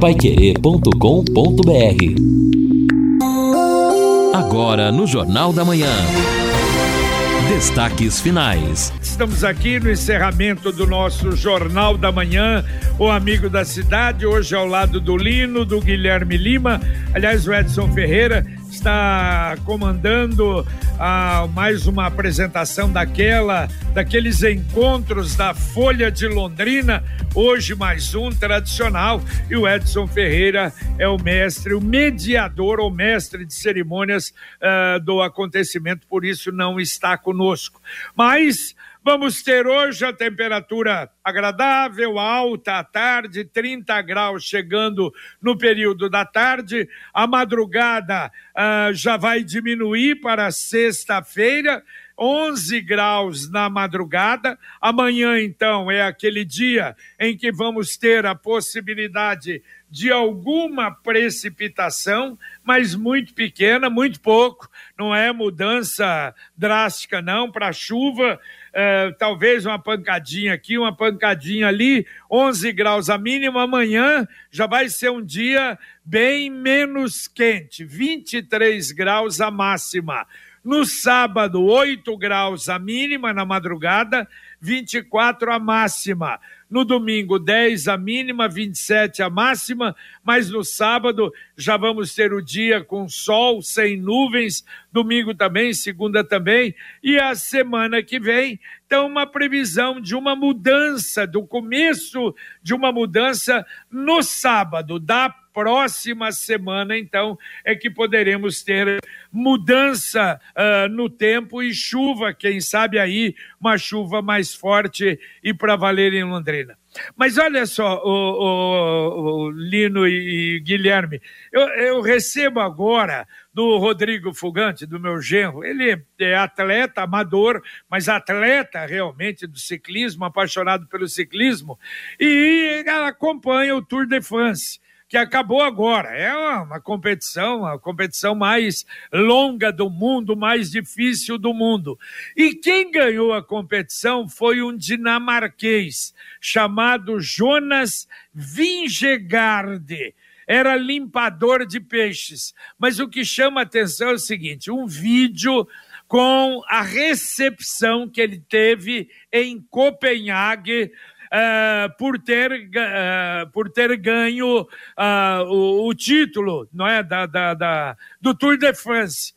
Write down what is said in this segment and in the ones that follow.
paiquerê.com.br Agora no Jornal da Manhã. Destaques finais. Estamos aqui no encerramento do nosso Jornal da Manhã, o amigo da cidade, hoje ao lado do Lino, do Guilherme Lima, aliás, o Edson Ferreira está comandando ah, mais uma apresentação daquela, daqueles encontros da Folha de Londrina, hoje mais um tradicional, e o Edson Ferreira é o mestre, o mediador ou mestre de cerimônias ah, do acontecimento, por isso não está conosco. Mas Vamos ter hoje a temperatura agradável, alta à tarde, 30 graus chegando no período da tarde. A madrugada uh, já vai diminuir para sexta-feira. 11 graus na madrugada. Amanhã, então, é aquele dia em que vamos ter a possibilidade de alguma precipitação, mas muito pequena, muito pouco, não é mudança drástica, não, para chuva. É, talvez uma pancadinha aqui, uma pancadinha ali, 11 graus a mínima. Amanhã já vai ser um dia bem menos quente, 23 graus a máxima. No sábado, 8 graus a mínima na madrugada, 24 a máxima. No domingo, 10 a mínima, 27 a máxima, mas no sábado já vamos ter o dia com sol, sem nuvens, domingo também, segunda também, e a semana que vem, então, uma previsão de uma mudança, do começo de uma mudança no sábado, da próxima semana, então, é que poderemos ter mudança uh, no tempo e chuva, quem sabe aí, uma chuva mais forte e para valer em Londrina. Mas olha só, o, o, o Lino e, Guilherme, eu, eu, recebo agora do Rodrigo Fugante, do meu genro, ele é atleta, amador, mas atleta realmente do ciclismo, apaixonado pelo ciclismo, e acompanha o Tour de France que acabou agora. É uma competição, a competição mais longa do mundo, mais difícil do mundo. E quem ganhou a competição foi um dinamarquês chamado Jonas Vingegaard era limpador de peixes. Mas o que chama atenção é o seguinte: um vídeo com a recepção que ele teve em Copenhague uh, por, ter, uh, por ter ganho uh, o, o, título não é, da, da, da, do Tour de France.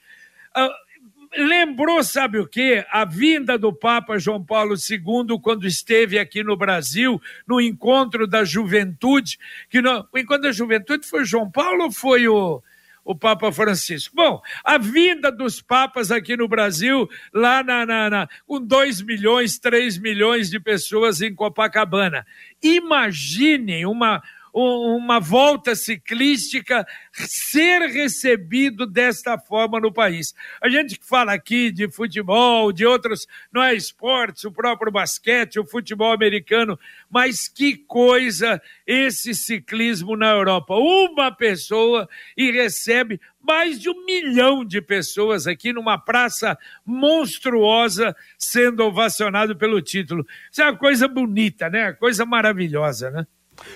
lembrou, sabe o quê? A vinda do Papa João Paulo II quando esteve aqui no Brasil, no encontro da juventude, que no, o encontro da juventude foi João Paulo ou foi o o Papa Francisco. Bom, a vinda dos papas aqui no Brasil, lá na, na, na com 2 milhões, 3 milhões de pessoas em Copacabana. Imaginem uma uma volta ciclística ser recebido desta forma no país. A gente que fala aqui de futebol, de outros, não é esportes, o próprio basquete, o futebol americano, mas que coisa esse ciclismo na Europa. Uma pessoa e recebe mais de um milhão de pessoas aqui numa praça monstruosa sendo ovacionado pelo título. Isso é uma coisa bonita, né? Coisa maravilhosa, né?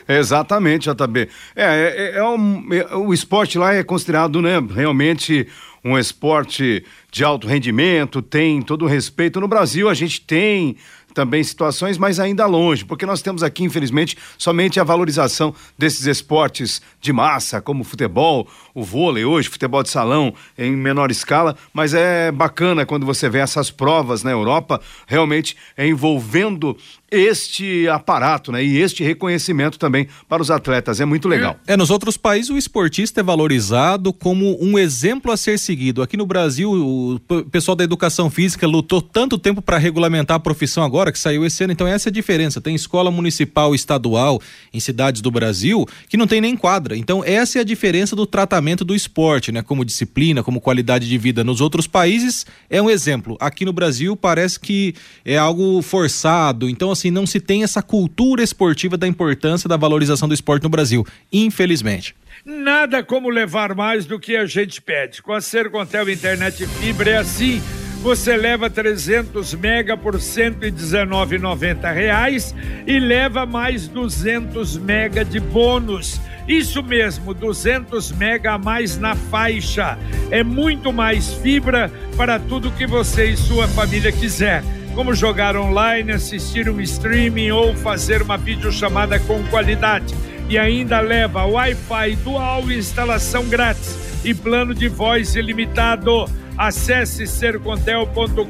Exatamente, JB. É, é, é, um, é, o esporte lá é considerado, né, realmente um esporte de alto rendimento, tem todo o respeito. No Brasil, a gente tem também situações, mas ainda longe, porque nós temos aqui, infelizmente, somente a valorização desses esportes de massa, como o futebol, o vôlei hoje, futebol de salão em menor escala, mas é bacana quando você vê essas provas na Europa realmente envolvendo este aparato, né? E este reconhecimento também para os atletas. É muito legal. É, nos outros países o esportista é valorizado como um exemplo a ser seguido. Aqui no Brasil, o pessoal da educação física lutou tanto tempo para regulamentar a profissão agora que saiu esse ano. Então essa é a diferença. Tem escola municipal estadual em cidades do Brasil que não tem nem quadra. Então essa é a diferença do tratamento do esporte, né? Como disciplina, como qualidade de vida. Nos outros países é um exemplo. Aqui no Brasil parece que é algo forçado. Então assim, não se tem essa cultura esportiva da importância da valorização do esporte no Brasil, infelizmente. Nada como levar mais do que a gente pede. Com a Sercontel Internet Fibra é assim. Você leva 300 mega por 119,90 reais e leva mais 200 mega de bônus Isso mesmo, 200 mega a mais na faixa. É muito mais fibra para tudo que você e sua família quiser como jogar online, assistir um streaming ou fazer uma videochamada com qualidade. E ainda leva Wi-Fi dual, instalação grátis e plano de voz ilimitado. Acesse sercontel.com.br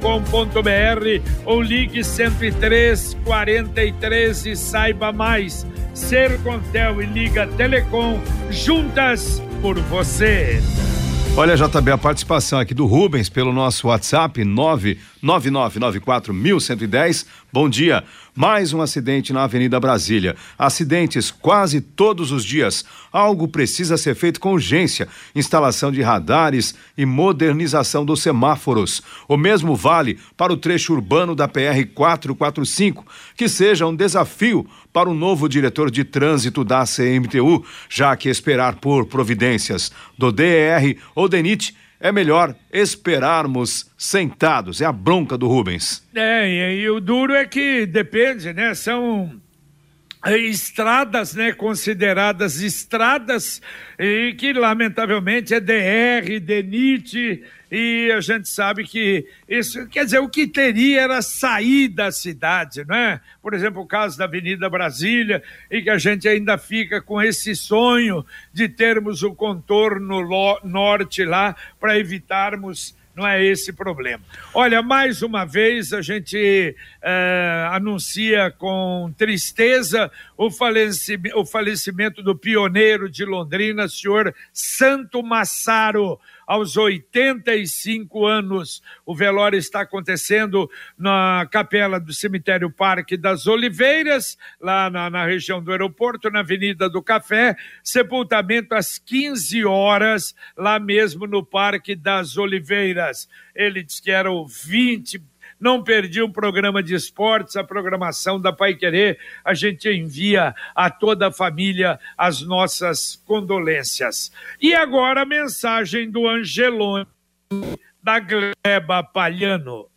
ou ligue 103 43 e saiba mais. Sercontel e Liga Telecom juntas por você. Olha, JB, a participação aqui do Rubens pelo nosso WhatsApp 999941110. Bom dia. Mais um acidente na Avenida Brasília. Acidentes quase todos os dias. Algo precisa ser feito com urgência. Instalação de radares e modernização dos semáforos. O mesmo vale para o trecho urbano da PR 445, que seja um desafio para o novo diretor de trânsito da CMTU, já que esperar por providências do DER ou DENIT é melhor esperarmos sentados. É a bronca do Rubens. É, e, e o duro é que depende, né? São estradas, né, consideradas estradas e que lamentavelmente é DR, DENIT e a gente sabe que isso, quer dizer, o que teria era sair da cidade, não é? Por exemplo, o caso da Avenida Brasília e que a gente ainda fica com esse sonho de termos o contorno norte lá para evitarmos não é esse problema. Olha, mais uma vez a gente é, anuncia com tristeza o falecimento, o falecimento do pioneiro de Londrina, senhor Santo Massaro aos 85 anos. O velório está acontecendo na capela do cemitério Parque das Oliveiras, lá na, na região do aeroporto, na Avenida do Café. Sepultamento às 15 horas, lá mesmo no Parque das Oliveiras. Ele disse que era o 20 não perdi um programa de esportes, a programação da Pai Querer. A gente envia a toda a família as nossas condolências. E agora a mensagem do Angelone da Gleba Palhano.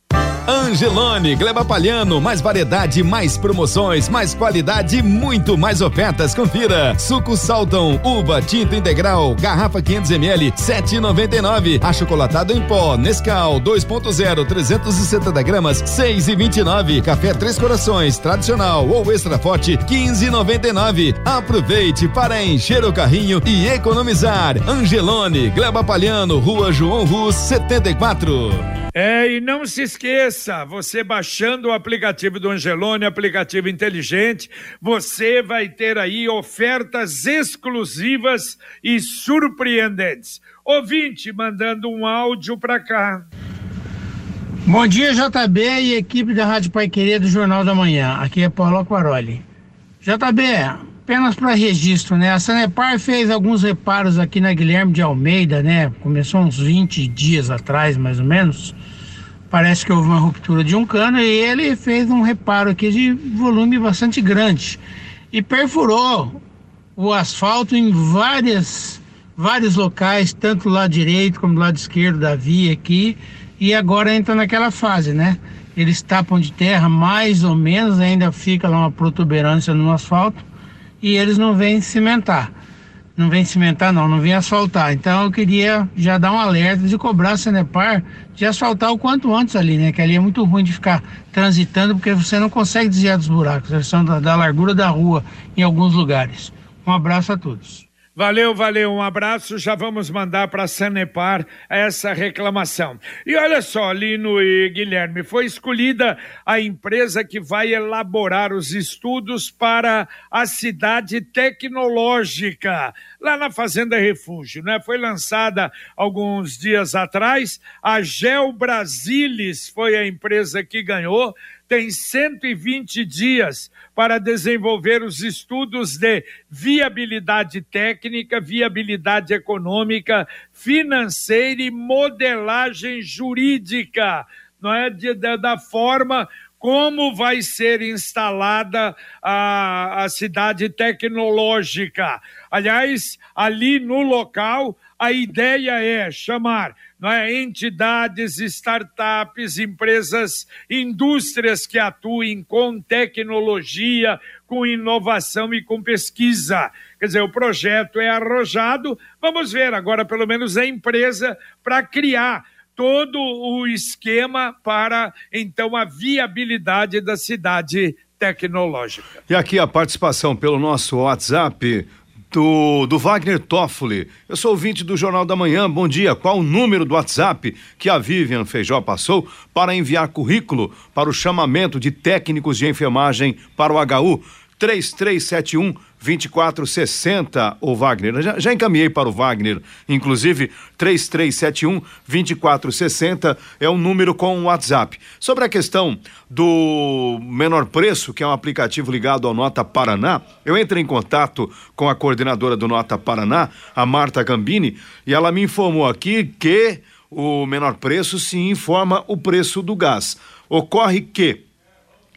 Angelone, Gleba Palhano, mais variedade, mais promoções, mais qualidade, muito mais ofertas. Confira. Suco Salton, uva tinta integral, garrafa 500 ml, 7,99. Achocolatado em pó, Nescau 2.0, 370 gramas, 6,29. Café Três Corações, tradicional ou extra forte, 15,99. Aproveite para encher o carrinho e economizar. Angelone, Gleba Palhano, Rua João Rus, 74. É, e não se esqueça, você baixando o aplicativo do Angelone, aplicativo inteligente, você vai ter aí ofertas exclusivas e surpreendentes. Ouvinte mandando um áudio para cá. Bom dia, JB e equipe da Rádio Pai Querer do Jornal da Manhã. Aqui é Paulo Aquaroli. JB, apenas para registro, né? A Sanepar fez alguns reparos aqui na Guilherme de Almeida, né? Começou uns 20 dias atrás, mais ou menos parece que houve uma ruptura de um cano e ele fez um reparo aqui de volume bastante grande. E perfurou o asfalto em várias vários locais, tanto do lado direito como do lado esquerdo da via aqui, e agora entra naquela fase, né? Eles tapam de terra mais ou menos, ainda fica lá uma protuberância no asfalto e eles não vêm cimentar não vem cimentar não, não vem asfaltar. Então eu queria já dar um alerta de cobrar a Sanepar de asfaltar o quanto antes ali, né? Que ali é muito ruim de ficar transitando porque você não consegue desviar dos buracos, eles são da, da largura da rua em alguns lugares. Um abraço a todos. Valeu, valeu, um abraço. Já vamos mandar para a Sanepar essa reclamação. E olha só, Lino e Guilherme, foi escolhida a empresa que vai elaborar os estudos para a cidade tecnológica, lá na Fazenda Refúgio, né? Foi lançada alguns dias atrás. A Gel Brasilis foi a empresa que ganhou tem 120 dias para desenvolver os estudos de viabilidade técnica, viabilidade econômica, financeira e modelagem jurídica, não é de, da, da forma como vai ser instalada a, a cidade tecnológica. Aliás, ali no local, a ideia é chamar é, entidades, startups, empresas, indústrias que atuem com tecnologia, com inovação e com pesquisa. Quer dizer, o projeto é arrojado, vamos ver agora, pelo menos, a empresa para criar todo o esquema para, então, a viabilidade da cidade tecnológica. E aqui a participação pelo nosso WhatsApp do, do Wagner Toffoli. Eu sou ouvinte do Jornal da Manhã. Bom dia. Qual o número do WhatsApp que a Vivian Feijó passou para enviar currículo para o chamamento de técnicos de enfermagem para o HU? 3371 2460, o Wagner. Já, já, encaminhei para o Wagner, inclusive 3371 2460 é um número com o WhatsApp. Sobre a questão do menor preço, que é um aplicativo ligado ao Nota Paraná, eu entrei em contato com a coordenadora do Nota Paraná, a Marta Gambini, e ela me informou aqui que o menor preço se informa o preço do gás. Ocorre que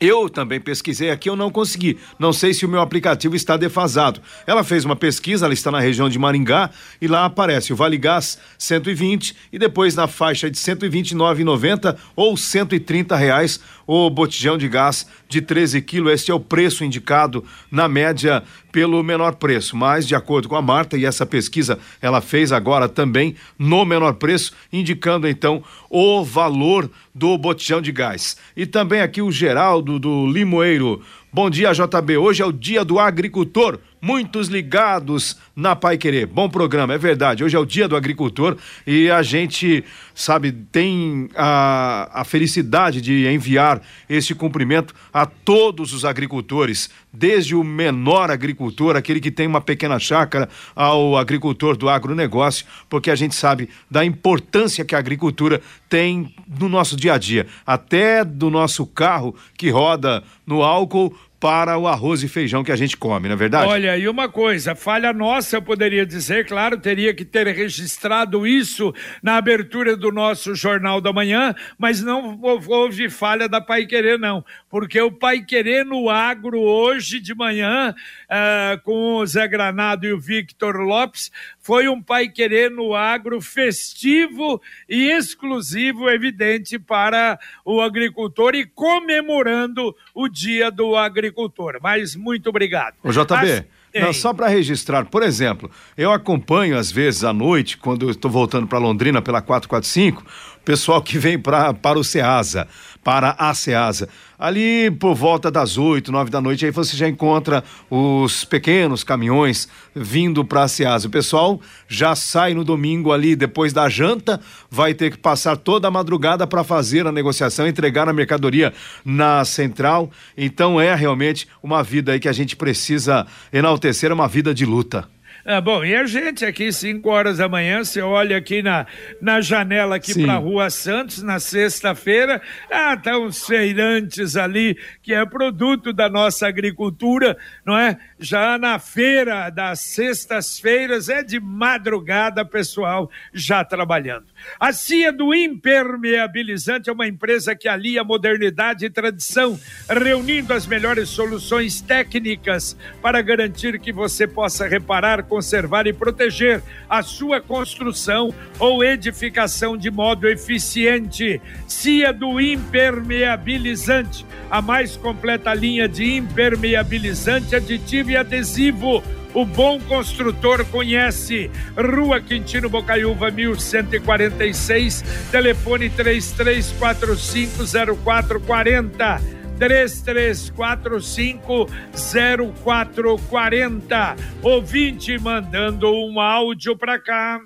eu também pesquisei aqui, eu não consegui. Não sei se o meu aplicativo está defasado. Ela fez uma pesquisa, ela está na região de Maringá e lá aparece o Vale Gás 120 e depois na faixa de 129,90 ou 130 reais o botijão de gás de 13 quilos. Este é o preço indicado na média pelo menor preço. Mas, de acordo com a Marta, e essa pesquisa ela fez agora também no menor preço, indicando então o valor do botijão de gás. E também aqui o Geraldo do Limoeiro. Bom dia, JB. Hoje é o dia do agricultor muitos ligados na Pai Querer. Bom programa, é verdade. Hoje é o dia do agricultor e a gente, sabe, tem a, a felicidade de enviar este cumprimento a todos os agricultores, desde o menor agricultor, aquele que tem uma pequena chácara, ao agricultor do agronegócio, porque a gente sabe da importância que a agricultura tem no nosso dia a dia, até do nosso carro que roda no álcool para o arroz e feijão que a gente come, não é verdade? Olha, e uma coisa, falha nossa, eu poderia dizer, claro, teria que ter registrado isso na abertura do nosso Jornal da Manhã, mas não houve falha da Pai Querer, não, porque o Pai Querer no agro hoje de manhã, uh, com o Zé Granado e o Victor Lopes, foi um Pai Querer no agro festivo e exclusivo, evidente, para o agricultor e comemorando o Dia do Agricultor agricultor. Mas muito obrigado. O JB. As... Não, só para registrar, por exemplo, eu acompanho às vezes à noite, quando estou voltando para Londrina pela 445, pessoal que vem pra, para o Ceasa, para a Ceasa. Ali por volta das oito, nove da noite, aí você já encontra os pequenos caminhões vindo para a Ceasa. O pessoal já sai no domingo ali, depois da janta, vai ter que passar toda a madrugada para fazer a negociação, entregar a mercadoria na central. Então é realmente uma vida aí que a gente precisa enaltecer, uma vida de luta. Ah, bom, e a gente aqui, 5 horas da manhã, você olha aqui na, na janela aqui para a Rua Santos, na sexta-feira, ah, tá uns feirantes ali, que é produto da nossa agricultura, não é? Já na feira das sextas-feiras, é de madrugada, pessoal já trabalhando. A CIA do Impermeabilizante é uma empresa que alia modernidade e tradição, reunindo as melhores soluções técnicas para garantir que você possa reparar, conservar e proteger a sua construção ou edificação de modo eficiente. CIA do Impermeabilizante, a mais completa linha de impermeabilizante, aditivo e adesivo o bom construtor conhece. Rua Quintino Bocaiúva, 1146, telefone 33450440. 33450440. Ouvinte mandando um áudio para cá.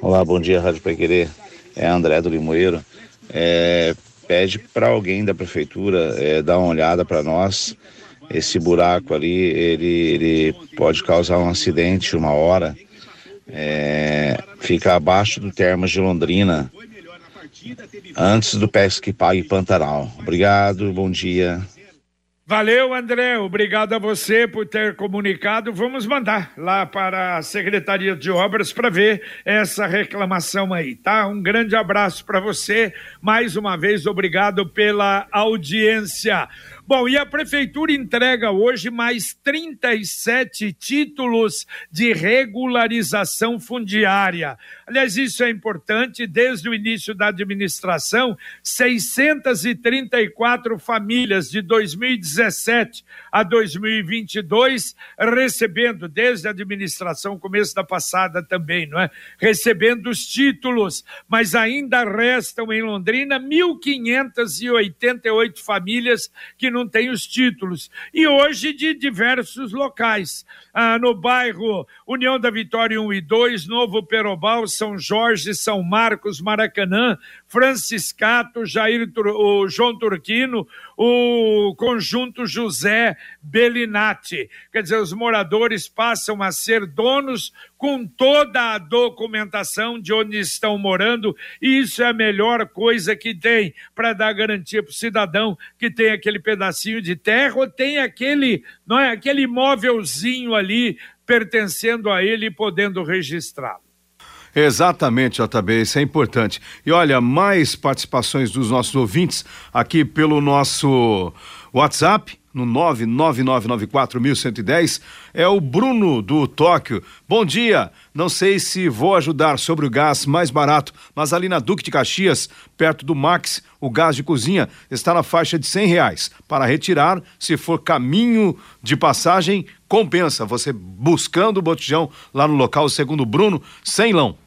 Olá, bom dia, Rádio Pai Querer. É André do Limoeiro. É, pede para alguém da prefeitura é, dar uma olhada para nós esse buraco ali, ele, ele pode causar um acidente uma hora. É, fica abaixo do Termas de Londrina, antes do Pesque Pague Pantanal. Obrigado, bom dia. Valeu, André. Obrigado a você por ter comunicado. Vamos mandar lá para a Secretaria de Obras para ver essa reclamação aí, tá? Um grande abraço para você. Mais uma vez, obrigado pela audiência. Bom, e a Prefeitura entrega hoje mais 37 títulos de regularização fundiária. Aliás, isso é importante. Desde o início da administração, 634 famílias de 2017 a 2022 recebendo, desde a administração, começo da passada também, não é? Recebendo os títulos, mas ainda restam em Londrina 1.588 famílias que não têm os títulos. E hoje de diversos locais. Ah, no bairro União da Vitória 1 e 2, Novo Perobal, São Jorge, São Marcos, Maracanã, Franciscato, Jair, o João Turquino, o conjunto José Bellinati. Quer dizer, os moradores passam a ser donos com toda a documentação de onde estão morando, e isso é a melhor coisa que tem para dar garantia para o cidadão que tem aquele pedacinho de terra ou tem aquele, não é, aquele imóvelzinho ali pertencendo a ele e podendo registrá-lo. Exatamente, JB, isso é importante. E olha, mais participações dos nossos ouvintes aqui pelo nosso WhatsApp, no 999941110, é o Bruno do Tóquio. Bom dia, não sei se vou ajudar sobre o gás mais barato, mas ali na Duque de Caxias, perto do Max, o gás de cozinha está na faixa de cem reais. Para retirar, se for caminho de passagem, compensa você buscando o botijão lá no local, segundo o Bruno, sem lão.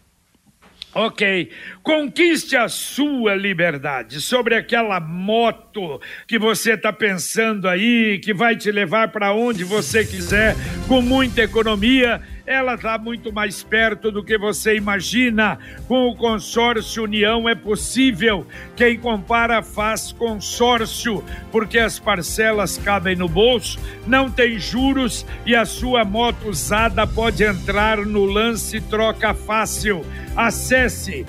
Ok. Conquiste a sua liberdade sobre aquela moto que você está pensando aí, que vai te levar para onde você quiser, com muita economia. Ela está muito mais perto do que você imagina. Com o consórcio União é possível. Quem compara faz consórcio, porque as parcelas cabem no bolso, não tem juros e a sua moto usada pode entrar no lance troca fácil. Acesse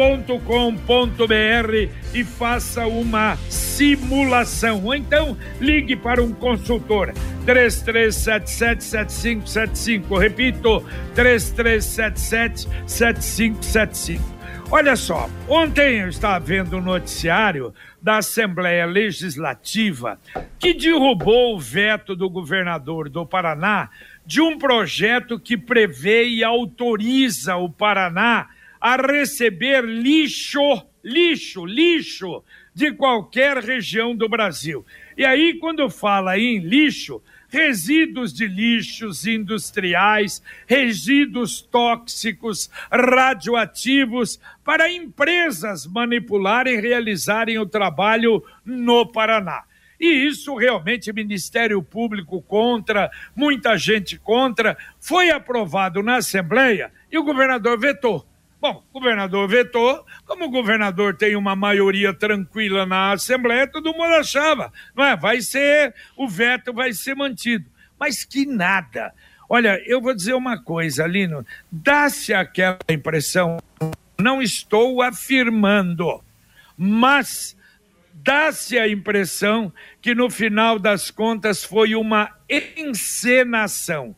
consórciounião.com.br e faça uma simulação. Ou então ligue para um consultor 33777575. Repito, 33777575. Olha só, ontem eu estava vendo o um noticiário da Assembleia Legislativa que derrubou o veto do governador do Paraná de um projeto que prevê e autoriza o Paraná a receber lixo, lixo, lixo de qualquer região do Brasil. E aí, quando fala em lixo, resíduos de lixos industriais, resíduos tóxicos, radioativos, para empresas manipularem e realizarem o trabalho no Paraná. E isso realmente Ministério Público contra, muita gente contra, foi aprovado na Assembleia e o governador vetou. Bom, o governador vetou, como o governador tem uma maioria tranquila na Assembleia, todo mundo achava, não é? Vai ser, o veto vai ser mantido. Mas que nada. Olha, eu vou dizer uma coisa, Lino, dá-se aquela impressão, não estou afirmando, mas dá-se a impressão que no final das contas foi uma encenação.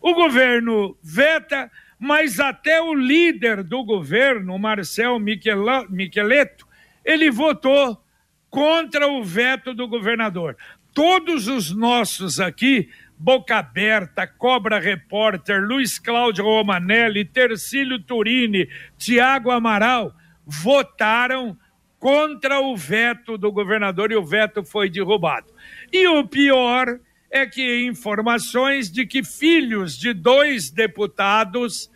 O governo veta, mas até o líder do governo, Marcel Micheleto, ele votou contra o veto do governador. Todos os nossos aqui, Boca Aberta, Cobra Repórter, Luiz Cláudio Romanelli, Tercílio Turini, Tiago Amaral, votaram contra o veto do governador e o veto foi derrubado. E o pior é que informações de que filhos de dois deputados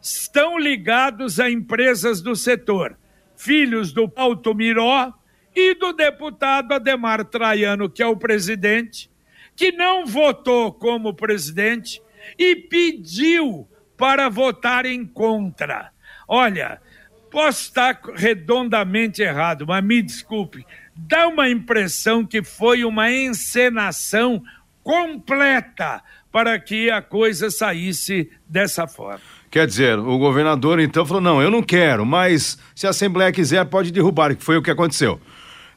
estão ligados a empresas do setor, filhos do Alto Miró e do deputado Ademar Traiano, que é o presidente, que não votou como presidente e pediu para votar em contra. Olha, Posso estar redondamente errado, mas me desculpe. Dá uma impressão que foi uma encenação completa para que a coisa saísse dessa forma. Quer dizer, o governador então falou: não, eu não quero, mas se a Assembleia quiser, pode derrubar, que foi o que aconteceu.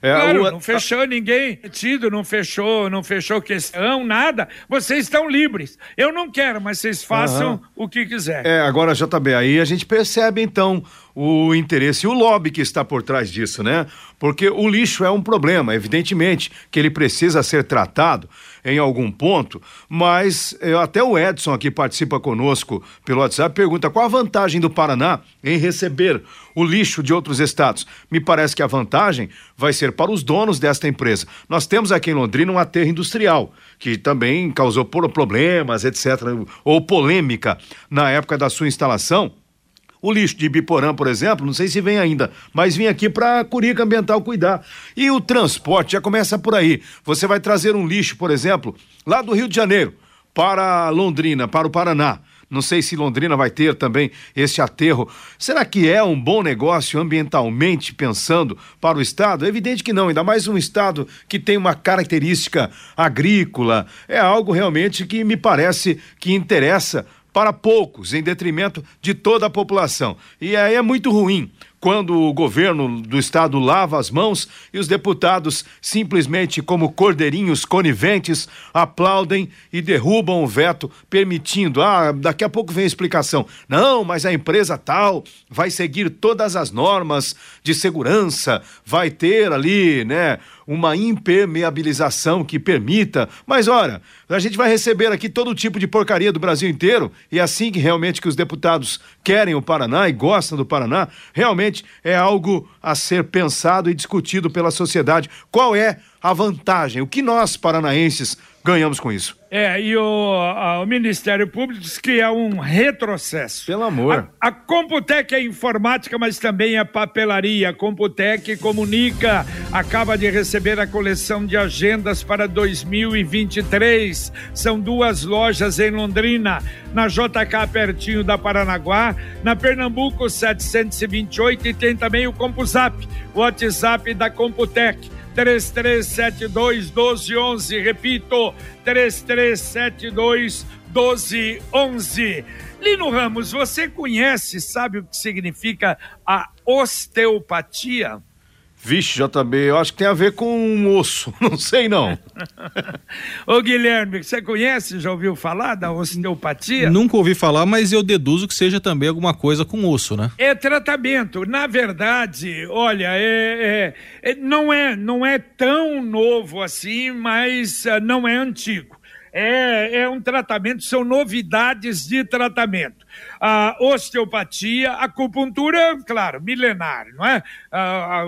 É, claro, o... não fechou ninguém tido, não fechou, não fechou questão, nada. Vocês estão livres. Eu não quero, mas vocês façam uhum. o que quiserem. É, agora, JB, aí a gente percebe então o interesse e o lobby que está por trás disso, né? Porque o lixo é um problema, evidentemente que ele precisa ser tratado em algum ponto, mas eu, até o Edson aqui participa conosco pelo WhatsApp pergunta qual a vantagem do Paraná em receber o lixo de outros estados. Me parece que a vantagem vai ser para os donos desta empresa. Nós temos aqui em Londrina um aterro industrial que também causou problemas, etc, ou polêmica na época da sua instalação o lixo de Biporã, por exemplo, não sei se vem ainda, mas vim aqui para Curica Ambiental cuidar. E o transporte já começa por aí. Você vai trazer um lixo, por exemplo, lá do Rio de Janeiro para Londrina, para o Paraná. Não sei se Londrina vai ter também esse aterro. Será que é um bom negócio ambientalmente pensando para o Estado? É evidente que não, ainda mais um Estado que tem uma característica agrícola. É algo realmente que me parece que interessa para poucos, em detrimento de toda a população. E aí é muito ruim quando o governo do estado lava as mãos e os deputados, simplesmente como cordeirinhos coniventes, aplaudem e derrubam o veto, permitindo. Ah, daqui a pouco vem a explicação. Não, mas a empresa tal vai seguir todas as normas de segurança, vai ter ali, né? Uma impermeabilização que permita. Mas ora, a gente vai receber aqui todo tipo de porcaria do Brasil inteiro e é assim que realmente que os deputados querem o Paraná e gostam do Paraná, realmente é algo a ser pensado e discutido pela sociedade. Qual é a vantagem? O que nós paranaenses ganhamos com isso? É, e o, a, o Ministério Público diz que é um retrocesso. Pelo amor. A, a Computec é informática, mas também é papelaria. A Computec comunica, acaba de receber a coleção de agendas para 2023. São duas lojas em Londrina, na JK pertinho da Paranaguá, na Pernambuco 728 e tem também o CompuZap, o WhatsApp da Computec 3372 1211. Repito, 3372 1211. Lino Ramos, você conhece, sabe o que significa a osteopatia? Vixe, JB, eu acho que tem a ver com um osso, não sei não. Ô Guilherme, você conhece, já ouviu falar da osteopatia? Nunca ouvi falar, mas eu deduzo que seja também alguma coisa com osso, né? É tratamento. Na verdade, olha, é, é, é não, é, não é tão novo assim, mas uh, não é antigo. É, é um tratamento, são novidades de tratamento a osteopatia, a acupuntura, claro, milenar, não é?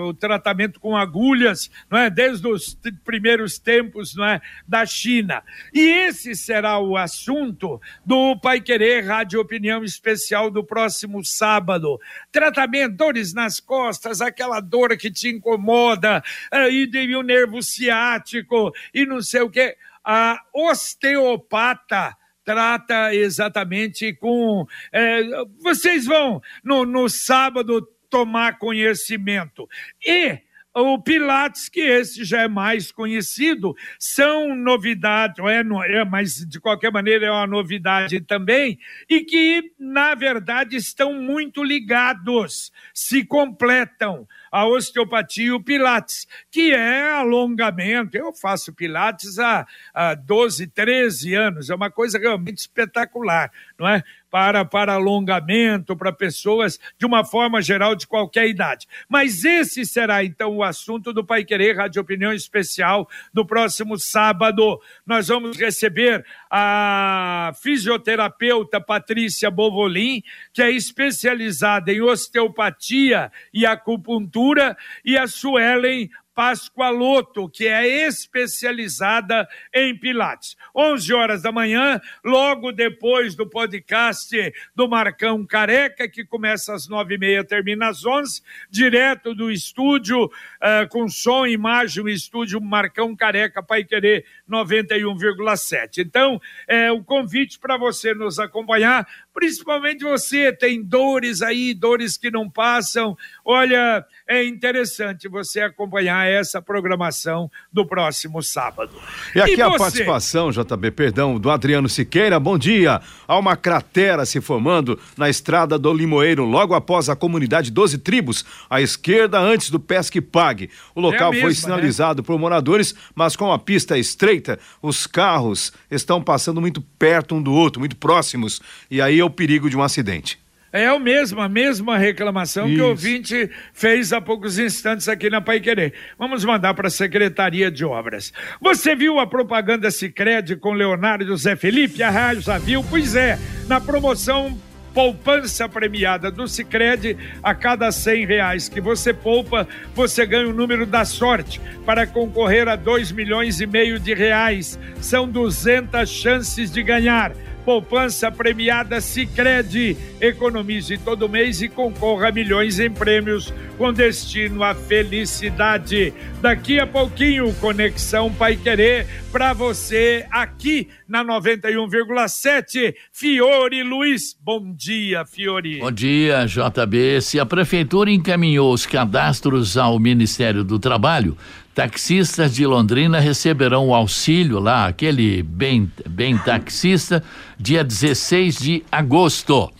o tratamento com agulhas, não é? Desde os primeiros tempos, não é? Da China. E esse será o assunto do Pai Querer Rádio Opinião Especial do próximo sábado. Tratamento, dores nas costas, aquela dor que te incomoda, e de um nervo ciático e não sei o quê. A osteopata trata exatamente com. É, vocês vão no, no sábado tomar conhecimento. E o Pilates, que esse já é mais conhecido, são novidades, é, é, mas de qualquer maneira é uma novidade também, e que, na verdade, estão muito ligados, se completam a osteopatia e o Pilates, que é alongamento. Eu faço Pilates há, há 12, 13 anos, é uma coisa realmente espetacular, não é? Para, para alongamento, para pessoas de uma forma geral de qualquer idade. Mas esse será então o assunto do Pai Querer Rádio Opinião Especial do próximo sábado. Nós vamos receber a fisioterapeuta Patrícia Bovolin, que é especializada em osteopatia e acupuntura, e a Suelen Pascoaloto, que é especializada em Pilates. 11 horas da manhã, logo depois do podcast do Marcão Careca, que começa às nove e meia, termina às 11, direto do estúdio, uh, com som, imagem, estúdio Marcão Careca, Pai Querer 91,7. Então, é o convite para você nos acompanhar, principalmente você tem dores aí, dores que não passam. Olha, é interessante você acompanhar essa programação do próximo sábado. E aqui e a você? participação, JB, perdão, do Adriano Siqueira. Bom dia. Há uma cratera se formando na estrada do Limoeiro, logo após a comunidade 12 Tribos, à esquerda, antes do Pesque Pague. O local é mesma, foi né? sinalizado né? por moradores, mas com a pista estreita, os carros estão passando muito perto um do outro, muito próximos, e aí é o perigo de um acidente. É o mesmo, a mesma reclamação Isso. que o ouvinte fez há poucos instantes aqui na Pai Querer. Vamos mandar para a Secretaria de Obras. Você viu a propaganda Sicredi com Leonardo José Felipe? A rádio já viu? Pois é, na promoção poupança premiada do Sicredi a cada cem reais que você poupa, você ganha o número da sorte para concorrer a dois milhões e meio de reais. São 200 chances de ganhar poupança premiada Sicredi. Economize todo mês e concorra a milhões em prêmios com destino à felicidade. Daqui a pouquinho, Conexão Pai Querer para você aqui na 91,7. Fiore Luiz. Bom dia, Fiore. Bom dia, JB. Se a prefeitura encaminhou os cadastros ao Ministério do Trabalho, taxistas de Londrina receberão o auxílio lá, aquele bem, bem taxista, dia 16 de agosto.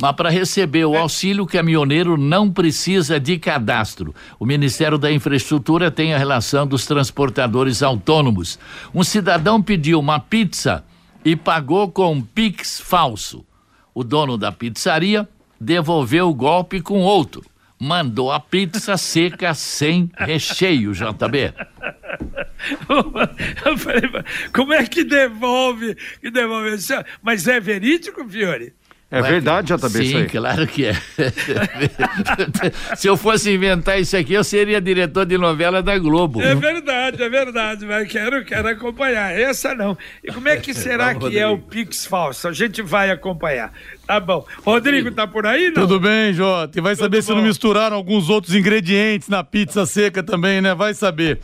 Mas para receber o auxílio, o caminhoneiro não precisa de cadastro. O Ministério da Infraestrutura tem a relação dos transportadores autônomos. Um cidadão pediu uma pizza e pagou com um Pix falso. O dono da pizzaria devolveu o golpe com outro mandou a pizza seca sem recheio, JB. Eu falei, como é que devolve? Que devolve? Mas é verídico, Fiore? É Ué, verdade, JB, Sim, isso aí. claro que é. Se eu fosse inventar isso aqui, eu seria diretor de novela da Globo. É verdade, é verdade, mas quero, quero acompanhar. Essa não. E como é que será Vamos, que Rodrigo. é o Pix falso? A gente vai acompanhar. Tá bom. Rodrigo, tá por aí, não? Tudo bem, Jota. E vai Tudo saber bom. se não misturaram alguns outros ingredientes na pizza seca também, né? Vai saber.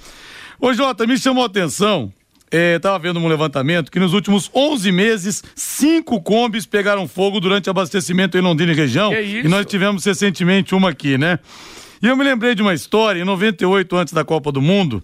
Ô, Jota, me chamou a atenção estava é, vendo um levantamento que nos últimos 11 meses, cinco combis pegaram fogo durante abastecimento em Londrina e região. E nós tivemos recentemente uma aqui, né? E eu me lembrei de uma história, em 98, antes da Copa do Mundo,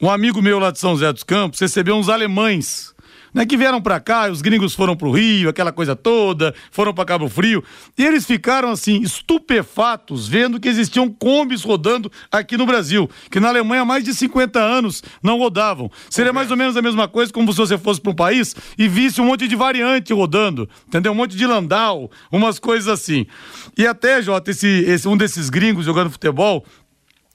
um amigo meu lá de São José dos Campos recebeu uns alemães né, que vieram para cá, os gringos foram pro Rio, aquela coisa toda, foram para Cabo Frio, e eles ficaram assim estupefatos vendo que existiam combis rodando aqui no Brasil, que na Alemanha há mais de 50 anos não rodavam. Seria mais ou menos a mesma coisa como se você fosse para um país e visse um monte de variante rodando, entendeu? Um monte de Landau, umas coisas assim. E até, Jota, esse, esse um desses gringos jogando futebol,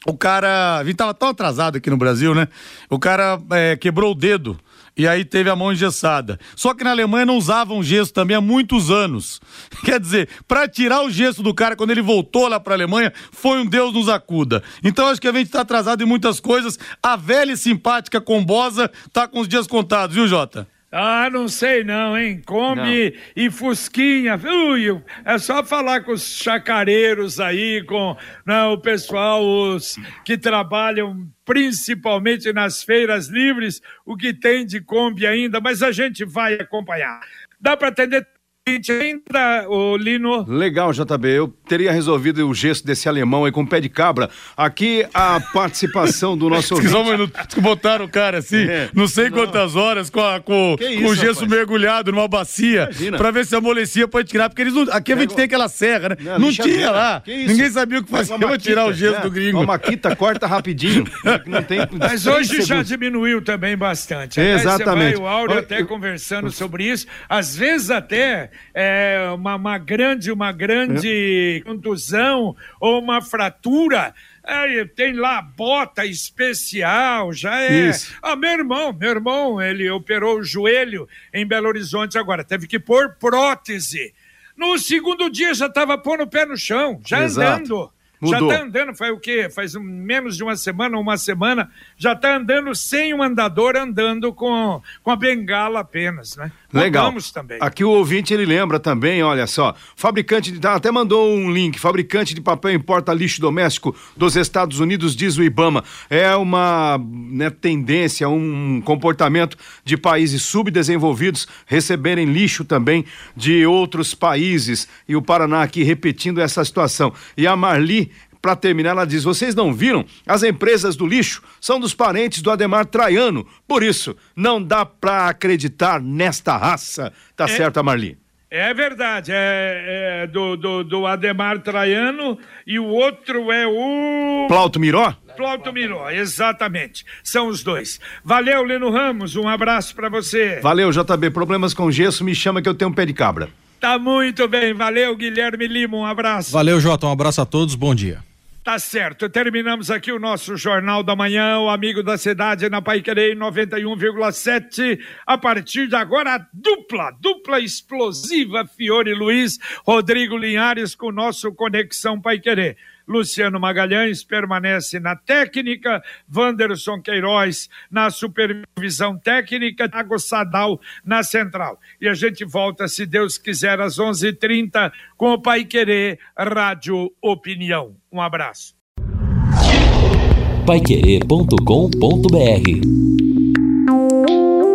o cara. A gente tava tão atrasado aqui no Brasil, né? O cara é, quebrou o dedo e aí teve a mão engessada. Só que na Alemanha não usavam gesso também há muitos anos. Quer dizer, para tirar o gesso do cara quando ele voltou lá para a Alemanha, foi um Deus nos acuda. Então acho que a gente está atrasado em muitas coisas. A velha e simpática Combosa tá com os dias contados, viu, Jota? Ah, não sei não, hein? Come não. e Fusquinha. Ui, é só falar com os chacareiros aí, com né, o pessoal os que trabalham principalmente nas feiras livres, o que tem de Kombi ainda, mas a gente vai acompanhar. Dá para atender ainda, o Lino. Legal, JB. Eu teria resolvido o gesto desse alemão aí com pé de cabra. Aqui a participação do nosso ouvinte. que botaram o cara assim, é. não sei não. quantas horas, com, a, com, isso, com o gesso rapaz? mergulhado numa bacia, Imagina. pra ver se amolecia pra tirar. Porque eles não, aqui a gente tem aquela serra, né? Não, não tinha lá. Ninguém sabia o que fazer pra tirar o gesso é, do gringo. Uma maquita corta rapidinho. não tem, Mas hoje já diminuiu também bastante. Exatamente. Vai, o Áureo até conversando sobre isso. Às vezes até é, uma, uma grande, uma grande é. contusão ou uma fratura. É, tem lá bota especial, já é. Isso. Ah, meu irmão, meu irmão, ele operou o joelho em Belo Horizonte agora, teve que pôr prótese. No segundo dia já estava pondo o pé no chão, já Exato. andando. Mudou. Já está andando, faz o quê? Faz menos de uma semana, uma semana, já está andando sem um andador, andando com, com a bengala apenas, né? Legal. também. Aqui o ouvinte ele lembra também, olha só, fabricante de até mandou um link, fabricante de papel importa lixo doméstico dos Estados Unidos, diz o IBAMA. É uma né, tendência, um comportamento de países subdesenvolvidos receberem lixo também de outros países e o Paraná aqui repetindo essa situação. E a Marli para terminar, ela diz: Vocês não viram? As empresas do lixo são dos parentes do Ademar Traiano. Por isso, não dá para acreditar nesta raça. Tá é, certo, Marli? É verdade. É, é do, do, do, Ademar Traiano e o outro é o. Plauto Miró? Plauto Miró, exatamente. São os dois. Valeu, Leno Ramos. Um abraço para você. Valeu, JB. Problemas com gesso, me chama que eu tenho um pé de cabra. Tá muito bem. Valeu, Guilherme Lima. Um abraço. Valeu, Jota. Um abraço a todos. Bom dia. Tá certo, terminamos aqui o nosso Jornal da Manhã, o Amigo da Cidade na Paiquerei 91,7. A partir de agora, dupla, dupla explosiva Fiore Luiz, Rodrigo Linhares com o nosso Conexão Paiquerê. Luciano Magalhães permanece na técnica, Wanderson Queiroz na supervisão técnica, Thiago Sadal na central. E a gente volta, se Deus quiser, às 11:30 h 30 com o Pai Querer Rádio Opinião. Um abraço. Paiquerê.com.br